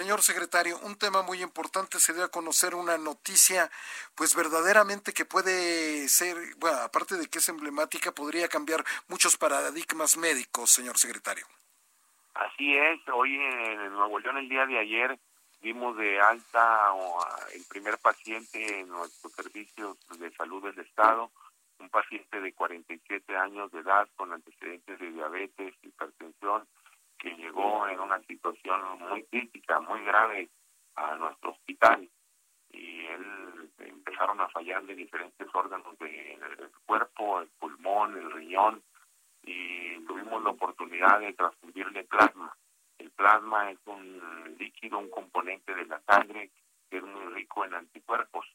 Señor secretario, un tema muy importante se dio a conocer una noticia, pues verdaderamente que puede ser, bueno, aparte de que es emblemática, podría cambiar muchos paradigmas médicos, señor secretario. Así es, hoy en Nuevo León, el día de ayer, dimos de alta el primer paciente en nuestros servicios de salud del Estado, un paciente de 47 años de edad con antecedentes de diabetes, hipertensión, que llegó en una situación muy crítica, muy grave a nuestro hospital y él empezaron a fallar de diferentes órganos del cuerpo, el pulmón, el riñón y tuvimos la oportunidad de transfundirle plasma. El plasma es un líquido, un componente de la sangre que es muy rico en anticuerpos.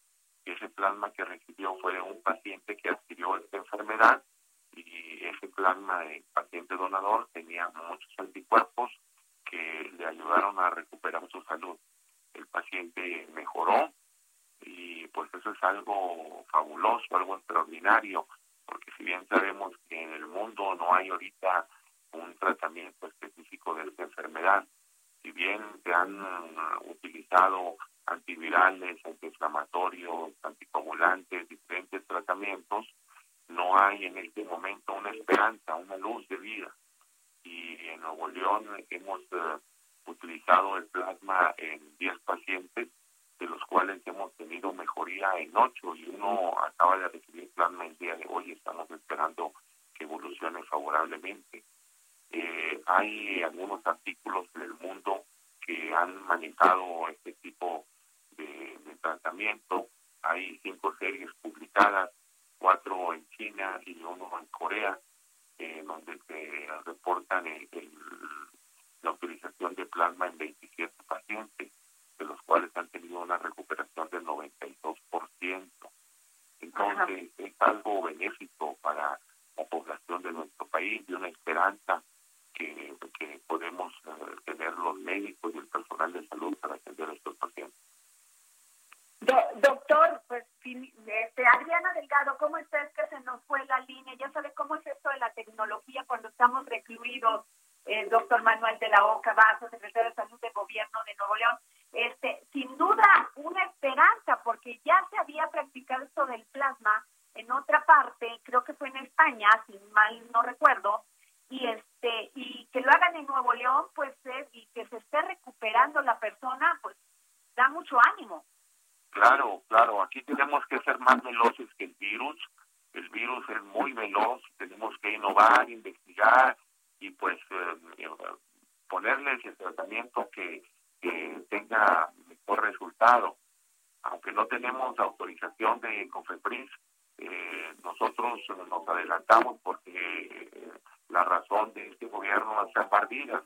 Y ese plasma que recibió fue un paciente que adquirió esta enfermedad y ese plasma de paciente donador tenía muchos anticuerpos que le ayudaron a recuperar su salud. El paciente mejoró y pues eso es algo fabuloso, algo extraordinario, porque si bien sabemos que en el mundo hay ahorita un tratamiento específico de esta enfermedad, si bien se han utilizado antivirales, antiinflamatorios, anticoagulantes, diferentes tratamientos, no hay en este momento una esperanza, una luz de vida. Y en Nuevo León hemos eh, utilizado el plasma en 10 pacientes, de los cuales hemos tenido mejoría en 8 y uno acaba de recibir plasma el día de hoy. Estamos esperando favorablemente. Eh, hay algunos artículos del mundo que han manejado este tipo de, de tratamiento. Hay cinco series publicadas cuatro en China y uno en Corea, eh, donde se reportan la utilización de plasma en 27 pacientes, de los cuales han tenido una recuperación del 92%. Entonces, es algo benéfico para la población de nuestro país y una esperanza que, que podemos eh, tener los médicos y el personal de salud para atender a estos pacientes. doctor, pues este, Adriana Delgado, ¿cómo está? Es que se nos fue línea. Ya sabe cómo es esto de la tecnología cuando estamos recluidos. El doctor Manuel de la Oca Vaso, secretario de Salud del Gobierno de Nuevo León. Este, sin duda, una esperanza, porque ya se había practicado esto del plasma en otra parte, creo que fue en España, si mal no recuerdo, y este y que lo hagan en Nuevo León, pues, y que se esté recuperando la persona, pues, da mucho ánimo. Claro, claro, aquí tenemos que ser más veloces. El virus es muy veloz, tenemos que innovar, investigar y pues eh, ponerles el tratamiento que, tenga mejor resultado. Aunque no tenemos autorización de Confepris, eh, nosotros nos adelantamos porque eh, la razón de este gobierno es salvar vidas.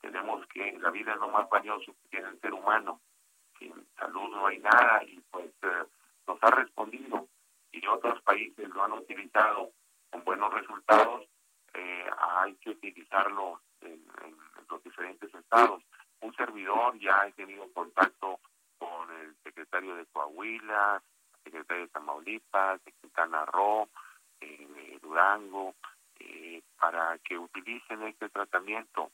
Tenemos que, la vida es lo más valioso que tiene el ser humano sin salud no hay nada y pues eh, nos ha respondido otros países lo han utilizado con buenos resultados, eh, hay que utilizarlo en, los diferentes estados. Un servidor ya ha tenido contacto con el secretario de Coahuila, secretario de Tamaulipas, de Quintana Roo, de Durango, eh, para que utilicen este tratamiento.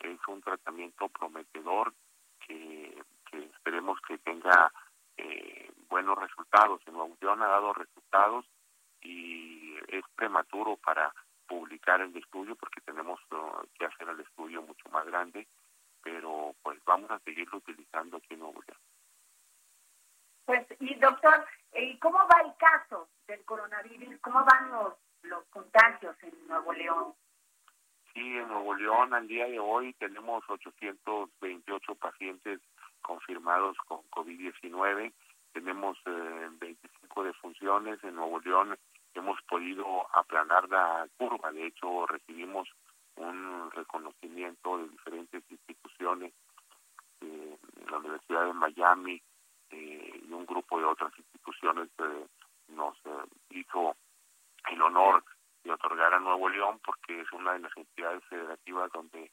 Es un tratamiento prometedor que que esperemos que tenga eh, buenos resultados. En Nuevo León ha dado resultados y es prematuro para publicar el estudio porque tenemos uh, que hacer el estudio mucho más grande, pero pues vamos a seguirlo utilizando aquí en Nuevo León. Pues, y doctor, ¿y cómo va el caso del coronavirus? ¿Cómo van los, los contagios en Nuevo León? Sí, en Nuevo León al día de hoy tenemos 828 pacientes confirmados con COVID-19. Tenemos eh, 25 defunciones. En Nuevo León hemos podido aplanar la curva. De hecho, recibimos un reconocimiento de diferentes instituciones Miami eh, y un grupo de otras instituciones nos hizo el honor de otorgar a Nuevo León porque es una de las entidades federativas donde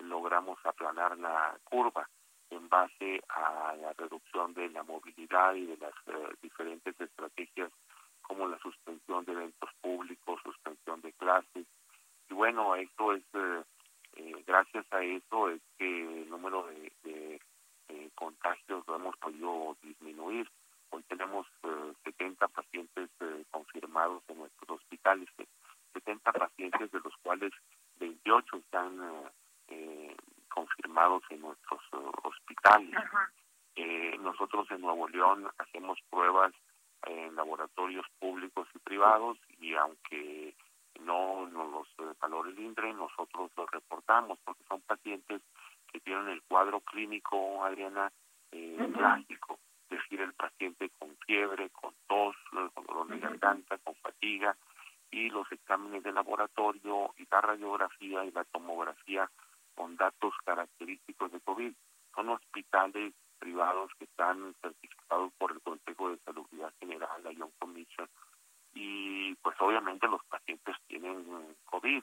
logramos aplanar la curva en base a la reducción de la movilidad y de las diferentes estrategias como la suspensión de eventos públicos, suspensión de clases. Y bueno, esto es, eh, eh, gracias a eso es que el número de, eh, contagios lo hemos podido disminuir. Hoy tenemos 70 pacientes confirmados en nuestros hospitales, 70 pacientes de los cuales 28 están confirmados en nuestros hospitales. nosotros en Nuevo León hacemos pruebas en laboratorios públicos y privados y aunque no nos los eh, valore el INDRE, nosotros los reportamos porque son pacientes que tienen el cuadro clínico, Adriana, eh, clásico, es decir, el paciente con fiebre, con tos, eh, con dolor de garganta, con fatiga, y los exámenes de laboratorio y la radiografía y la tomografía con datos característicos de COVID. Son hospitales privados que están certificados por el Consejo de Salud General, la Young Commission, y pues obviamente los pacientes tienen COVID,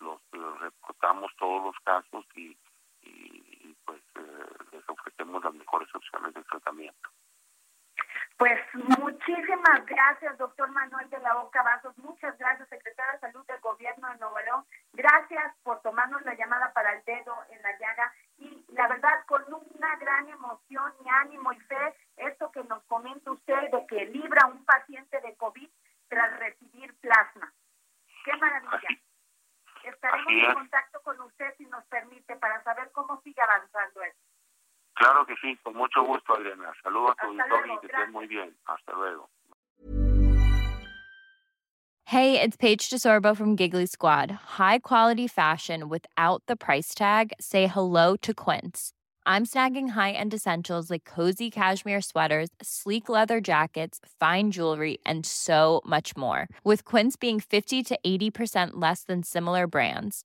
los, reportamos todos los casos y, pues eh, les ofrecemos las mejores opciones de tratamiento. Pues muchísimas gracias, doctor Manuel de la Oca Vasos. Muchas gracias, secretario de Salud del Gobierno de Nuevo León. Gracias por tomarnos la llamada para el dedo en la llaga. Y la verdad, con una gran emoción y ánimo y fe, esto que nos comenta usted de que libra un paciente de COVID tras recibir plasma. ¡Qué maravilla! Estaremos en contacto con usted si nos permite para saber cómo sigue avanzando. Claro que sí, con mucho gusto, Adriana. Saludos a tu auditorio y que estés muy bien. Hasta luego. Hey, it's Paige DeSorbo from Giggly Squad. High quality fashion without the price tag. Say hello to Quince. I'm snagging high-end essentials like cozy cashmere sweaters, sleek leather jackets, fine jewelry, and so much more. With Quince being 50 to 80% less than similar brands